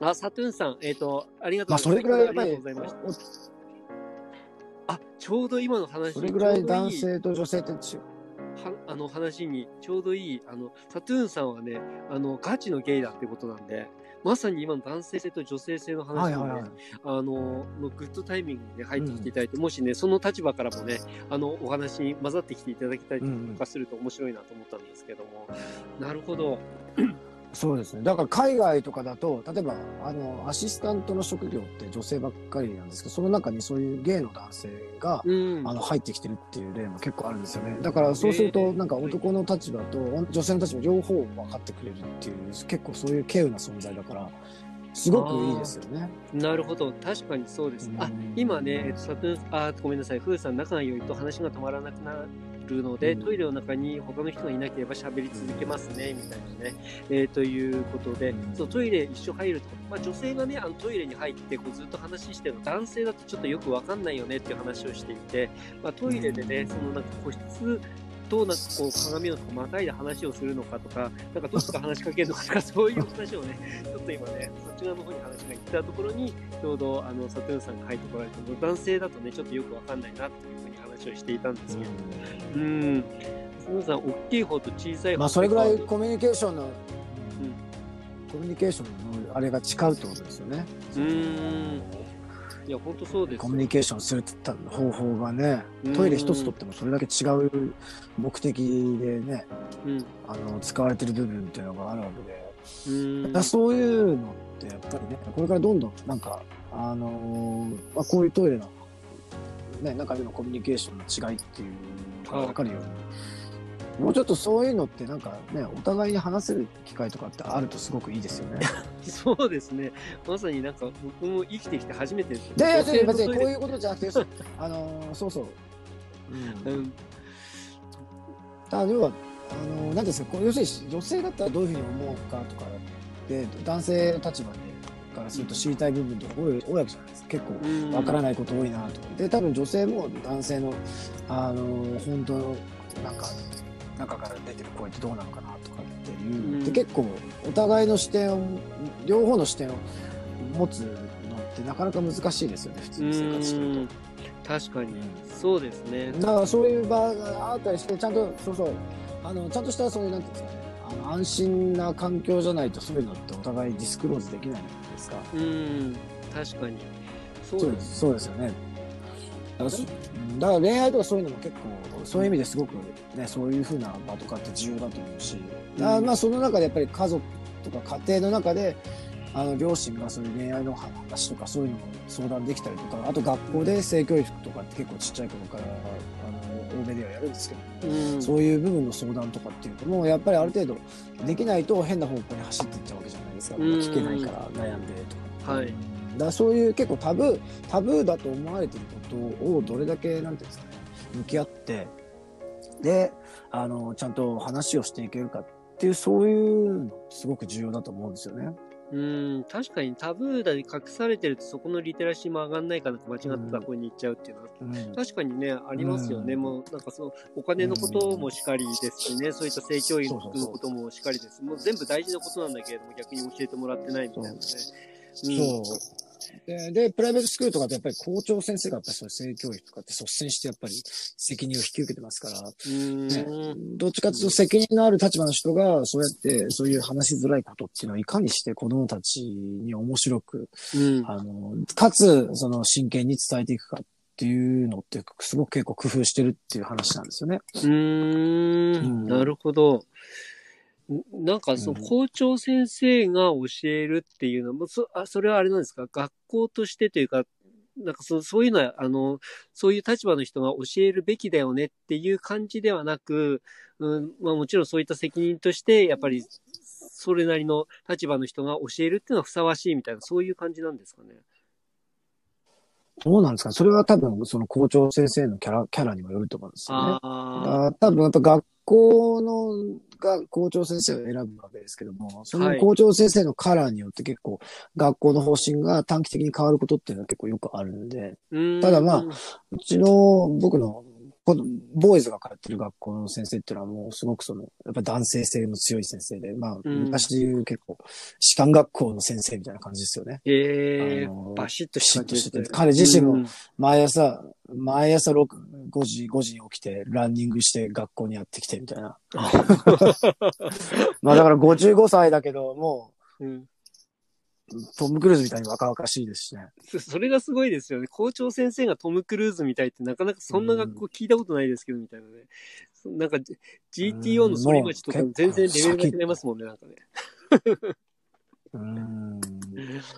あ、サトゥーンさん、えっ、と、ありがとうまあ、それぐらいやっぱありあ、ちょうど今の話それぐらい男性と女性って違う。はあの話にちょうどいい、あの、サトゥーンさんはね、あの、ガチのゲイだってことなんで、まさに今の男性性と女性性の話のね、はいはいはい。あの、のグッドタイミングにね、入ってきていただいて、もしね、その立場からもね、あの、お話に混ざってきていただきたりとかすると面白いなと思ったんですけども、なるほど。そうですね。だから海外とかだと、例えば、あの、アシスタントの職業って女性ばっかりなんですけど、その中にそういうゲイの男性が、うん。あの、入ってきてるっていう例も結構あるんですよね。だからそうすると、なんか男の立場と女性の立場両方分かってくれるっていう、結構そういう稀有な存在だから、すごくいいですよね。なるほど。確かにそうです。あうん、今ね、えっと、サトゥーン、あ、ごめんなさい。フーさん、仲が良いと話が止まらなくなるので、うん。トイレの中に他の人がいなければ喋り続けますね、みたいなね。えーということで、うん。そう、トイレ一緒入ると、まあ女性がね、あのトイレに入ってこうずっと話してるの、男性だとちょっとよくわかんないよねっていう話をしていて、まあトイレでね、そのなんか個室、となんかこう鏡のまたいで話をするのかとか、なんかどっちか話しかけるのかとか、そういう話をね、ちょっと今ね、そっち側の方に話が行ったところに、ちょうどあのサトゥーンさんが入ってこられたの男性だとね、ちょっとよくわかんないなっていうふうに話をしていたんですけど、うん。サトゥーンさん、大きい方と小さい方まあ、それぐらいとコミュニケーションの、コミュニケーションのあれが違うってことですよね。うーん。いや、本当そうですよ。コミュニケーションするって言った方法がね、トイレ一つとってもそれだけ違う目的でね、うん。あの、使われてる部分っていうのがあるわけで、うんだそういうのってやっぱりね、これからどんどんなんか、あのーまあ、こういうトイレの、ね、中でのコミュニケーションの違いっていうのが分かるように、もうちょっとそういうのってなんかね、お互いに話せる機会とかってあるとすごくいいですよね。そうですね。まさになんか、僕も生きてきて初めて。で、別に別にこうう。いうことじゃなくて、あのーそうそう。うんうん。だから要は、あの、なんですか、要するに女性だったらどういうふうに思うかとかで、男性の立場でからすると知りたい部分とか多い多いわけじゃないですか。結構うんわからないこと多いなとか。で、多分女性も男性の、あの、本当の、なんか、中から出てる声ってどうなのかなとかっていううん結構お互いの視点を、両方の視点を持つのってなかなか難しいですよね、普通に生活してると。うん確かに。そうですね。だからそういう場があったりして、ちゃんと、そうそう、あの、ちゃんとしたそういう、なんていうんですかね、あの、安心な環境じゃないと、そういうのってお互いディスクローズできないじゃないですか。うん。確かに。そそうです。そうですよね。だから恋愛とかそういうのも結構、そういう意味ですごくね、そういうふうな場とかって重要だと思うし、だまあその中でやっぱり家族とか家庭の中で、あの両親がそういう恋愛の話とかそういうのを相談できたりとか、あと学校で性教育とかって結構ちっちゃい頃から、あの、欧米ではやるんですけど、うん。そういう部分の相談とかっていうのも、やっぱりある程度できないと変な方向に走っていっちゃうわけじゃないですか。うん聞けないから悩んでとか。はいうんだそういう結構タブー、タブーだと思われてることをどれだけ、なんていうんですかね、向き合って、で、あの、ちゃんと話をしていけるかっていう、そういうのすごく重要だと思うんですよね。うん、確かにタブーだに隠されてるとそこのリテラシーも上がんないかなって間違ったところに行っちゃうっていうのは、うん。確かにね、ありますよね。うんもう、なんかそう、お金のこともしかりですしね、そういった性教育のこともしかりです。もう全部大事なことなんだけれども、逆に教えてもらってないみたいなね。そう。でで、プライベートスクールとかってやっぱり校長先生がやっぱりそういう性教育とかって率先してやっぱり責任を引き受けてますから、うん。ねうん。どっちかというと責任のある立場の人が、そうやって、そういう話しづらいことっていうのをいかにして子供たちに面白く、うん。あの、かつ、その真剣に伝えていくかっていうのって、すごく結構工夫してるっていう話なんですよね。うーん、なるほど。んなんか、そのうん校長先生が教えるっていうのも、そあそれはあれなんですか？学校としてというか、なんかそそういうのは、あの、そういう立場の人が教えるべきだよねっていう感じではなく、うん、まあもちろんそういった責任として、やっぱり、それなりの立場の人が教えるっていうのはふさわしいみたいな、そういう感じなんですかね？どうなんですか？それは多分、その校長先生のキャラ、キャラにもよると思うんですよね。ああ多分やっぱ学校のが校長先生を選ぶわけですけども、その校長先生のカラーによって結構学校の方針が短期的に変わることっていうのは結構よくあるんで、ただまあうちの僕のこのボーイズが通ってる学校の先生っていうのはもうすごくその、やっぱ男性性の強い先生で、まあ、うん。昔で言う結構、士官学校の先生みたいな感じですよね。ええあのバシッとピシッとしてて彼自身もうん。毎朝、毎朝6、5時、5時に起きて、ランニングして学校にやってきてみたいな。まあだから55歳だけど、もうん。う、トム・クルーズみたいに若々しいですしね。そそれがすごいですよね。校長先生がトム・クルーズみたいってなかなかそんな学校聞いたことないですけど、みたいなね。そなんか GTO の反町とか全然レベルが違いますもんね、なんかね。うん。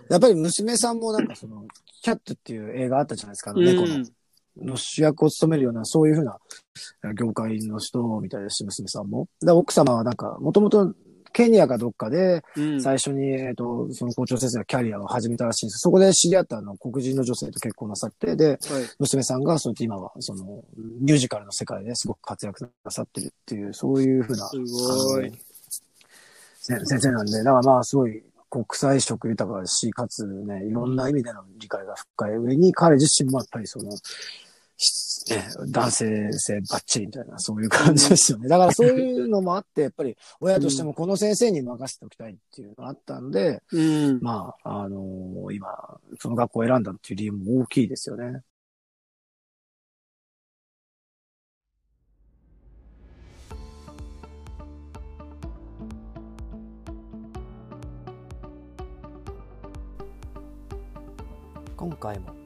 やっぱり娘さんもなんかその、キャットっていう映画あったじゃないですか、猫の。の主役を務めるような、そういうふうな業界の人みたいですし、娘さんも。で、奥様はなんか、もともとケニアかどっかで、うん。最初に、えっ、と、その校長先生のキャリアを始めたらしいんですそこで知り合ったあの黒人の女性と結婚なさって、で、はい。娘さんがそうやって今は、その、ミュージカルの世界ですごく活躍なさってるっていう、そういうふうな、すごい先生なんで、だからまあ、すごい国際色豊かだし、かつね、いろんな意味での理解が深い上に、彼自身もやっぱりその、しね、男性性バッチリみたいな、そういう感じですよね。だからそういうのもあって、やっぱり親としてもこの先生に任せておきたいっていうのがあったんで、うん。まあ、あの今、その学校を選んだっていう理由も大きいですよね。今回も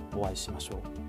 お会いしましょう。